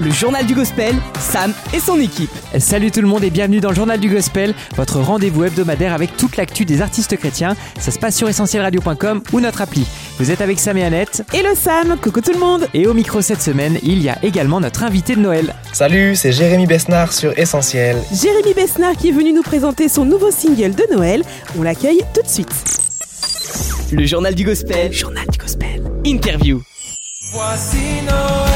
Le journal du gospel, Sam et son équipe. Salut tout le monde et bienvenue dans le journal du gospel, votre rendez-vous hebdomadaire avec toute l'actu des artistes chrétiens. Ça se passe sur essentielradio.com ou notre appli. Vous êtes avec Sam et Annette. Et le Sam, coucou tout le monde Et au micro cette semaine, il y a également notre invité de Noël. Salut, c'est Jérémy Besnard sur Essentiel. Jérémy Besnard qui est venu nous présenter son nouveau single de Noël. On l'accueille tout de suite. Le journal du gospel. Journal du gospel. Interview. Voici Noël,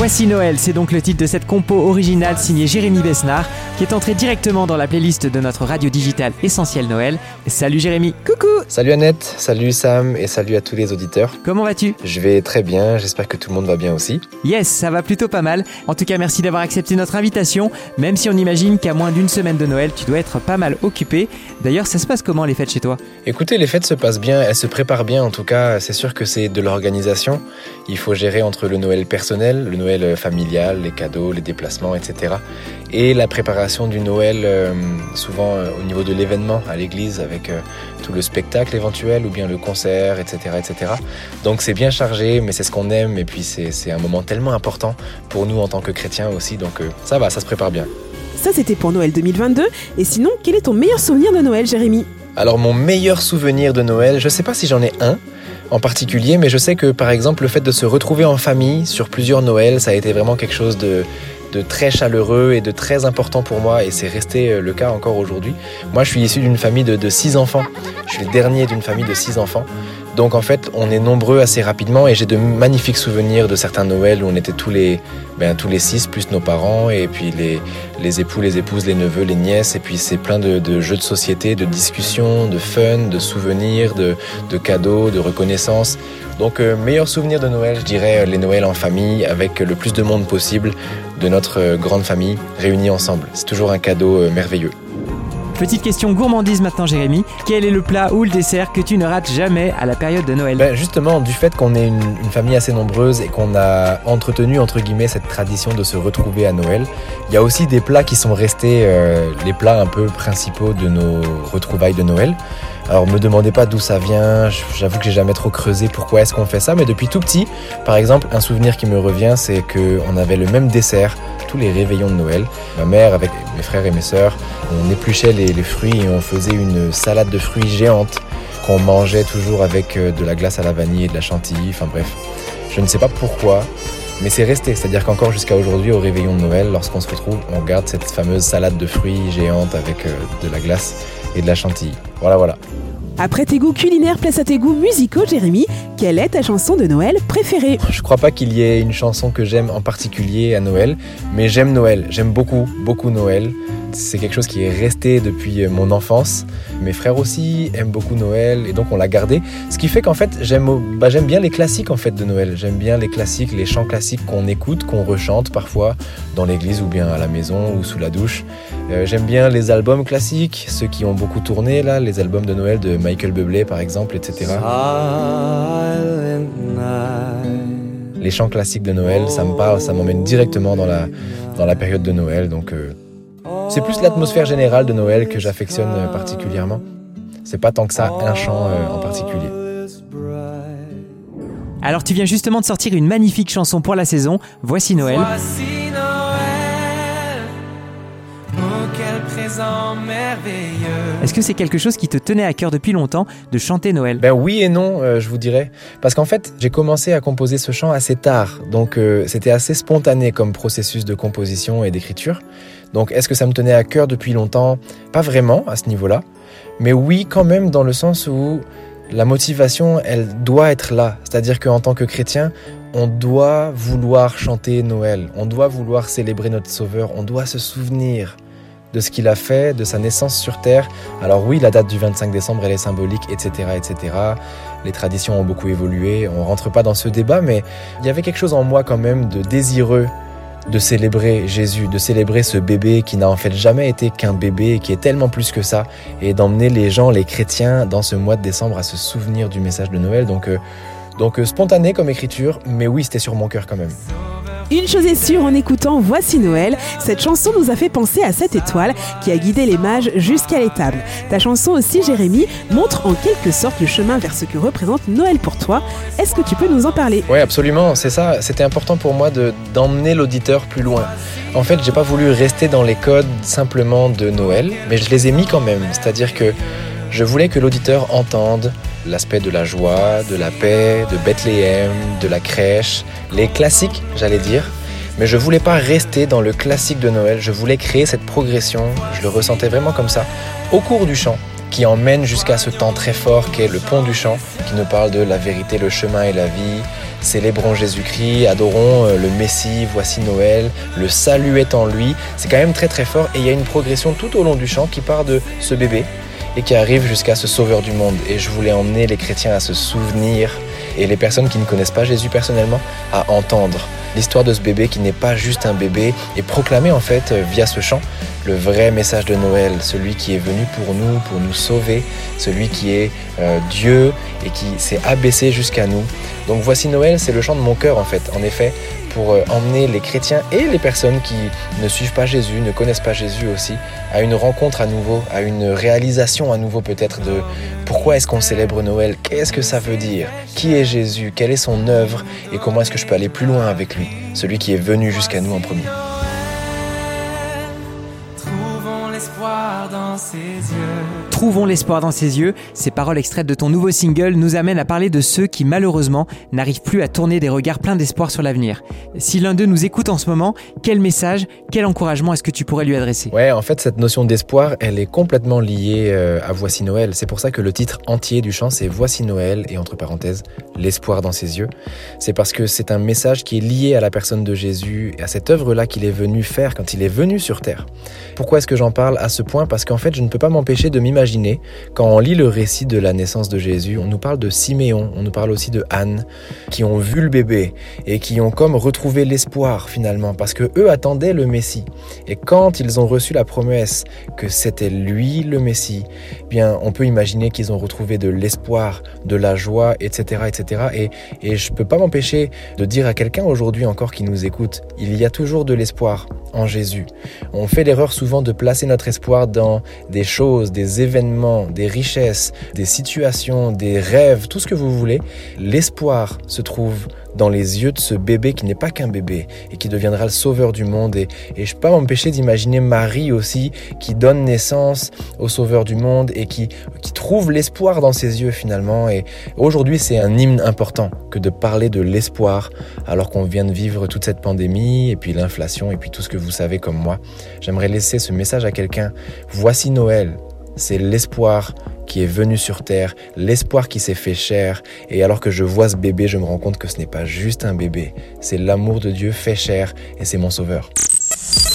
Voici Noël, c'est donc le titre de cette compo originale signée Jérémy Besnard, qui est entré directement dans la playlist de notre radio digitale Essentiel Noël. Salut Jérémy. Coucou Salut Annette, salut Sam et salut à tous les auditeurs. Comment vas-tu? Je vais très bien, j'espère que tout le monde va bien aussi. Yes, ça va plutôt pas mal. En tout cas, merci d'avoir accepté notre invitation, même si on imagine qu'à moins d'une semaine de Noël, tu dois être pas mal occupé. D'ailleurs, ça se passe comment les fêtes chez toi? Écoutez, les fêtes se passent bien, elles se préparent bien en tout cas, c'est sûr que c'est de l'organisation. Il faut gérer entre le Noël personnel, le Noël familial, les cadeaux, les déplacements, etc. Et la préparation du Noël, euh, souvent euh, au niveau de l'événement à l'église avec euh, tout le spectacle éventuel ou bien le concert, etc. etc. Donc c'est bien chargé, mais c'est ce qu'on aime et puis c'est un moment tellement important pour nous en tant que chrétiens aussi, donc euh, ça va, ça se prépare bien. Ça c'était pour Noël 2022. Et sinon, quel est ton meilleur souvenir de Noël, Jérémy? Alors mon meilleur souvenir de Noël, je sais pas si j'en ai un en particulier, mais je sais que par exemple le fait de se retrouver en famille sur plusieurs Noëls, ça a été vraiment quelque chose de, très chaleureux et de très important pour moi et c'est resté euh, le cas encore aujourd'hui. Moi je suis issu d'une famille de six enfants, je suis le dernier d'une famille de six enfants. Donc en fait on est nombreux assez rapidement et j'ai de magnifiques souvenirs de certains Noëls où on était tous les, ben, tous les six plus nos parents et puis les, les époux, les épouses, les neveux, les nièces et puis c'est plein de, jeux de société, de discussions, de fun, de souvenirs, de, de cadeaux, de reconnaissance. Donc euh, meilleur souvenir de Noël, je dirais euh, les Noëls en famille avec le plus de monde possible de notre euh, grande famille réunis ensemble. C'est toujours un cadeau euh, merveilleux. Petite question gourmandise maintenant Jérémy. Quel est le plat ou le dessert que tu ne rates jamais à la période de Noël? Ben, justement, du fait qu'on est une, famille assez nombreuse et qu'on a entretenu entre guillemets cette tradition de se retrouver à Noël, il y a aussi des plats qui sont restés euh, les plats un peu principaux de nos retrouvailles de Noël. Alors me demandez pas d'où ça vient, j'avoue que j'ai jamais trop creusé pourquoi est-ce qu'on fait ça, mais depuis tout petit, par exemple, un souvenir qui me revient, c'est que on avait le même dessert tous les réveillons de Noël. Ma mère avec mes frères et mes sœurs, on épluchait les, les fruits et on faisait une salade de fruits géante qu'on mangeait toujours avec euh, de la glace à la vanille et de la chantilly, enfin bref. Je ne sais pas pourquoi, mais c'est resté. C'est-à-dire qu'encore jusqu'à aujourd'hui, au réveillon de Noël, lorsqu'on se retrouve, on garde cette fameuse salade de fruits géante avec euh, de la glace et de la chantilly. Voilà, voilà. Après tes goûts culinaires, place à tes goûts musicaux, Jérémy. Quelle est ta chanson de Noël préférée? Je crois pas qu'il y ait une chanson que j'aime en particulier à Noël, mais j'aime Noël. J'aime beaucoup, beaucoup Noël. C'est quelque chose qui est resté depuis euh, mon enfance. Mes frères aussi aiment beaucoup Noël et donc on l'a gardé. Ce qui fait qu'en fait bah, j'aime bien les classiques en fait de Noël. J'aime bien les classiques, les chants classiques qu'on écoute, qu'on rechante parfois dans l'église ou bien à la maison ou sous la douche. Euh, j'aime bien les albums classiques, ceux qui ont beaucoup tourné là, les albums de Noël de Michael Bublé par exemple, etc. Les chants classiques de Noël, ça me parle, ça m'emmène directement dans la, dans la période de Noël. Donc, euh, c'est plus l'atmosphère générale de Noël que j'affectionne euh, particulièrement. C'est pas tant que ça un chant euh, en particulier. Alors tu viens justement de sortir une magnifique chanson pour la saison. Voici Noël. Voici présent merveilleux. Est-ce que c'est quelque chose qui te tenait à cœur depuis longtemps de chanter Noël? Ben oui et non, euh, je vous dirais. Parce qu'en fait, j'ai commencé à composer ce chant assez tard. Donc, euh, c'était assez spontané comme processus de composition et d'écriture. Donc, est-ce que ça me tenait à cœur depuis longtemps? Pas vraiment à ce niveau-là. Mais oui, quand même, dans le sens où la motivation, elle doit être là. C'est-à-dire qu'en tant que chrétien, on doit vouloir chanter Noël. On doit vouloir célébrer notre Sauveur. On doit se souvenir de ce qu'il a fait, de sa naissance sur Terre. Alors oui, la date du 25 décembre, elle est symbolique, etc., etc. Les traditions ont beaucoup évolué. On rentre pas dans ce débat, mais il y avait quelque chose en moi quand même de désireux de célébrer Jésus, de célébrer ce bébé qui n'a en fait jamais été qu'un bébé qui est tellement plus que ça, et d'emmener les gens, les chrétiens, dans ce mois de décembre à se souvenir du message de Noël. Donc, euh, donc euh, spontané comme écriture, mais oui, c'était sur mon cœur quand même. Une chose est sûre en écoutant Voici Noël, cette chanson nous a fait penser à cette étoile qui a guidé les mages jusqu'à l'étable. Ta chanson aussi, Jérémy, montre en quelque sorte le chemin vers ce que représente Noël pour toi. Est-ce que tu peux nous en parler? Oui, absolument, c'est ça. C'était important pour moi de- d'emmener l'auditeur plus loin. En fait, j'ai pas voulu rester dans les codes simplement de Noël, mais je les ai mis quand même. C'est-à-dire que je voulais que l'auditeur entende l'aspect de la joie, de la paix, de Bethléem, de la crèche, les classiques, j'allais dire. Mais je voulais pas rester dans le classique de Noël, je voulais créer cette progression, je le ressentais vraiment comme ça, au cours du chant, qui emmène jusqu'à ce temps très fort qu'est le pont du chant, qui nous parle de la vérité, le chemin et la vie. Célébrons Jésus-Christ, adorons euh, le Messie, voici Noël, le salut est en lui. C'est quand même très très fort et il y a une progression tout au long du chant qui part de ce bébé et qui arrive jusqu'à ce sauveur du monde. Et je voulais emmener les chrétiens à se souvenir et les personnes qui ne connaissent pas Jésus personnellement à entendre l'histoire de ce bébé qui n'est pas juste un bébé et proclamer en fait euh, via ce chant le vrai message de Noël, celui qui est venu pour nous, pour nous sauver, celui qui est euh, Dieu et qui s'est abaissé jusqu'à nous. Donc voici Noël, c'est le chant de mon cœur en fait, en effet, pour euh, emmener les chrétiens et les personnes qui ne suivent pas Jésus, ne connaissent pas Jésus aussi, à une rencontre à nouveau, à une réalisation à nouveau peut-être de pourquoi est-ce qu'on célèbre Noël, qu'est-ce que ça veut dire, qui est Jésus, quelle est son œuvre et comment est-ce que je peux aller plus loin avec lui, celui qui est venu jusqu'à nous en premier. L'espoir dans ses yeux. Trouvons l'espoir dans ses yeux. Ces paroles extraites de ton nouveau single nous amènent à parler de ceux qui malheureusement n'arrivent plus à tourner des regards pleins d'espoir sur l'avenir. Si l'un d'eux nous écoute en ce moment, quel message, quel encouragement est-ce que tu pourrais lui adresser? Ouais, en fait, cette notion d'espoir, elle est complètement liée euh, à Voici Noël. C'est pour ça que le titre entier du chant, c'est Voici Noël, et entre parenthèses, l'espoir dans ses yeux. C'est parce que c'est un message qui est lié à la personne de Jésus et à cette œuvre-là qu'il est venu faire quand il est venu sur terre. Pourquoi est-ce que j'en parle? À ce point Parce qu'en fait, je ne peux pas m'empêcher de m'imaginer, quand on lit le récit de la naissance de Jésus, on nous parle de Siméon, on nous parle aussi de Anne, qui ont vu le bébé et qui ont comme retrouvé l'espoir finalement, parce que eux attendaient le Messie. Et quand ils ont reçu la promesse que c'était lui le Messie, eh bien, on peut imaginer qu'ils ont retrouvé de l'espoir, de la joie, etc., etc. Et, et je peux pas m'empêcher de dire à quelqu'un aujourd'hui encore qui nous écoute, il y a toujours de l'espoir en Jésus. On fait l'erreur souvent de placer notre espoir dans des choses, des événements, des richesses, des situations, des rêves, tout ce que vous voulez. L'espoir se trouve dans les yeux de ce bébé qui n'est pas qu'un bébé et qui deviendra le sauveur du monde. Et, et je peux pas m'empêcher d'imaginer Marie aussi qui donne naissance au sauveur du monde et qui, qui trouve l'espoir dans ses yeux finalement. Et aujourd'hui, c'est un hymne important que de parler de l'espoir alors qu'on vient de vivre toute cette pandémie et puis l'inflation et puis tout ce que vous savez comme moi. J'aimerais laisser ce message à quelqu'un. Voici Noël. C'est l'espoir qui est venu sur terre, l'espoir qui s'est fait chair. Et alors que je vois ce bébé, je me rends compte que ce n'est pas juste un bébé, c'est l'amour de Dieu fait chair et c'est mon sauveur.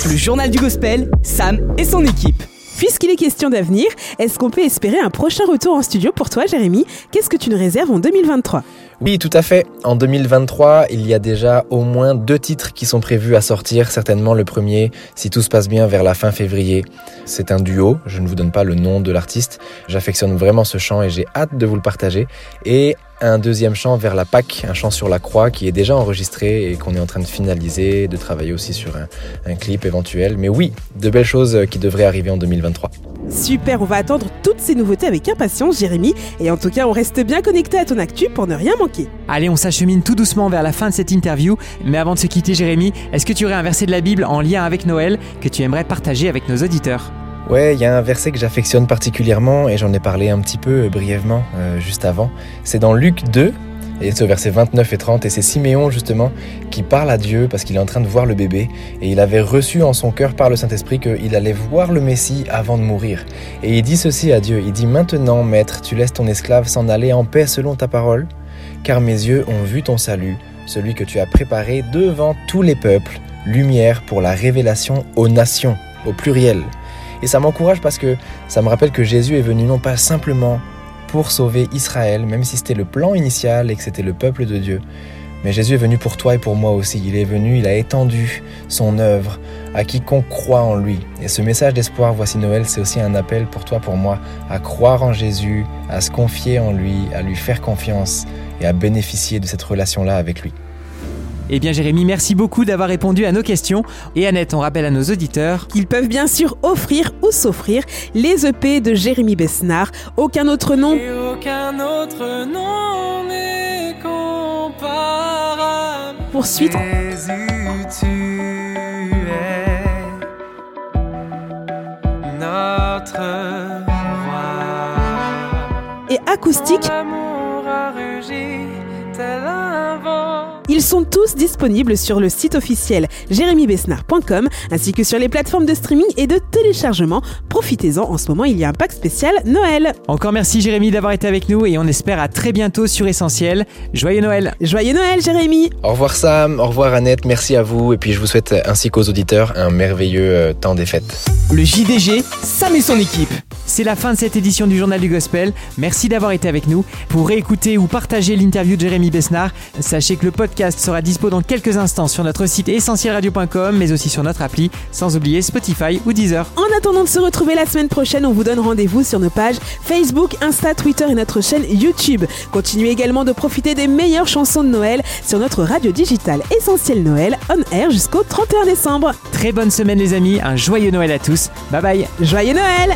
Le journal du gospel, Sam et son équipe. Puisqu'il est question d'avenir, est-ce qu'on peut espérer un prochain retour en studio pour toi, Jérémy? Qu'est-ce que tu nous réserves en 2023 Oui, tout à fait. En 2023, il y a déjà au moins deux titres qui sont prévus à sortir. Certainement le premier, si tout se passe bien, vers la fin février. C'est un duo. Je ne vous donne pas le nom de l'artiste. J'affectionne vraiment ce chant et j'ai hâte de vous le partager. Et un deuxième chant vers la Pâque, un chant sur la croix qui est déjà enregistré et qu'on est en train de finaliser, de travailler aussi sur un, un clip éventuel. Mais oui, de belles choses qui devraient arriver en 2023. Super, on va attendre toutes ces nouveautés avec impatience, Jérémy. Et en tout cas, on reste bien connecté à ton actu pour ne rien manquer. Allez, on s'achemine tout doucement vers la fin de cette interview. Mais avant de se quitter, Jérémy, est-ce que tu aurais un verset de la Bible en lien avec Noël que tu aimerais partager avec nos auditeurs? Ouais, il y a un verset que j'affectionne particulièrement et j'en ai parlé un petit peu euh, brièvement euh, juste avant. C'est dans Luc 2, et c'est au verset 29 et 30, et c'est Siméon justement qui parle à Dieu parce qu'il est en train de voir le bébé, et il avait reçu en son cœur par le Saint-Esprit qu'il allait voir le Messie avant de mourir. Et il dit ceci à Dieu, il dit Maintenant, Maître, tu laisses ton esclave s'en aller en paix selon ta parole, car mes yeux ont vu ton salut, celui que tu as préparé devant tous les peuples, lumière pour la révélation aux nations, au pluriel. Et ça m'encourage parce que ça me rappelle que Jésus est venu non pas simplement pour sauver Israël, même si c'était le plan initial et que c'était le peuple de Dieu, mais Jésus est venu pour toi et pour moi aussi. Il est venu, il a étendu son œuvre à quiconque croit en lui. Et ce message d'espoir, voici Noël, c'est aussi un appel pour toi, pour moi, à croire en Jésus, à se confier en lui, à lui faire confiance et à bénéficier de cette relation-là avec lui. Eh bien Jérémy, merci beaucoup d'avoir répondu à nos questions. Et Annette, on rappelle à nos auditeurs qu'ils peuvent bien sûr offrir ou s'offrir les EP de Jérémy Besnard. Aucun autre nom. Et aucun autre nom n'est comparable. Poursuite. Jésus, tu es notre roi. Et acoustique. Amour a rugi tel un sont tous disponibles sur le site officiel jérémybesnard.com ainsi que sur les plateformes de streaming et de téléchargement. Profitez-en, en ce moment il y a un pack spécial Noël. Encore merci Jérémy d'avoir été avec nous et on espère à très bientôt sur Essentiel. Joyeux Noël Joyeux Noël Jérémy Au revoir Sam, au revoir Annette, merci à vous et puis je vous souhaite ainsi qu'aux auditeurs un merveilleux euh, temps des fêtes. Le JDG, Sam et son équipe. C'est la fin de cette édition du Journal du Gospel. Merci d'avoir été avec nous. Pour réécouter ou partager l'interview de Jérémy Besnard, sachez que le podcast sera dispo dans quelques instants sur notre site essentielradio.com, mais aussi sur notre appli, sans oublier Spotify ou Deezer. En attendant de se retrouver la semaine prochaine, on vous donne rendez-vous sur nos pages Facebook, Insta, Twitter et notre chaîne YouTube. Continuez également de profiter des meilleures chansons de Noël sur notre radio digitale Essentiel Noël on air jusqu'au 31 décembre. Très bonne semaine les amis, un joyeux Noël à tous. Bye bye Joyeux Noël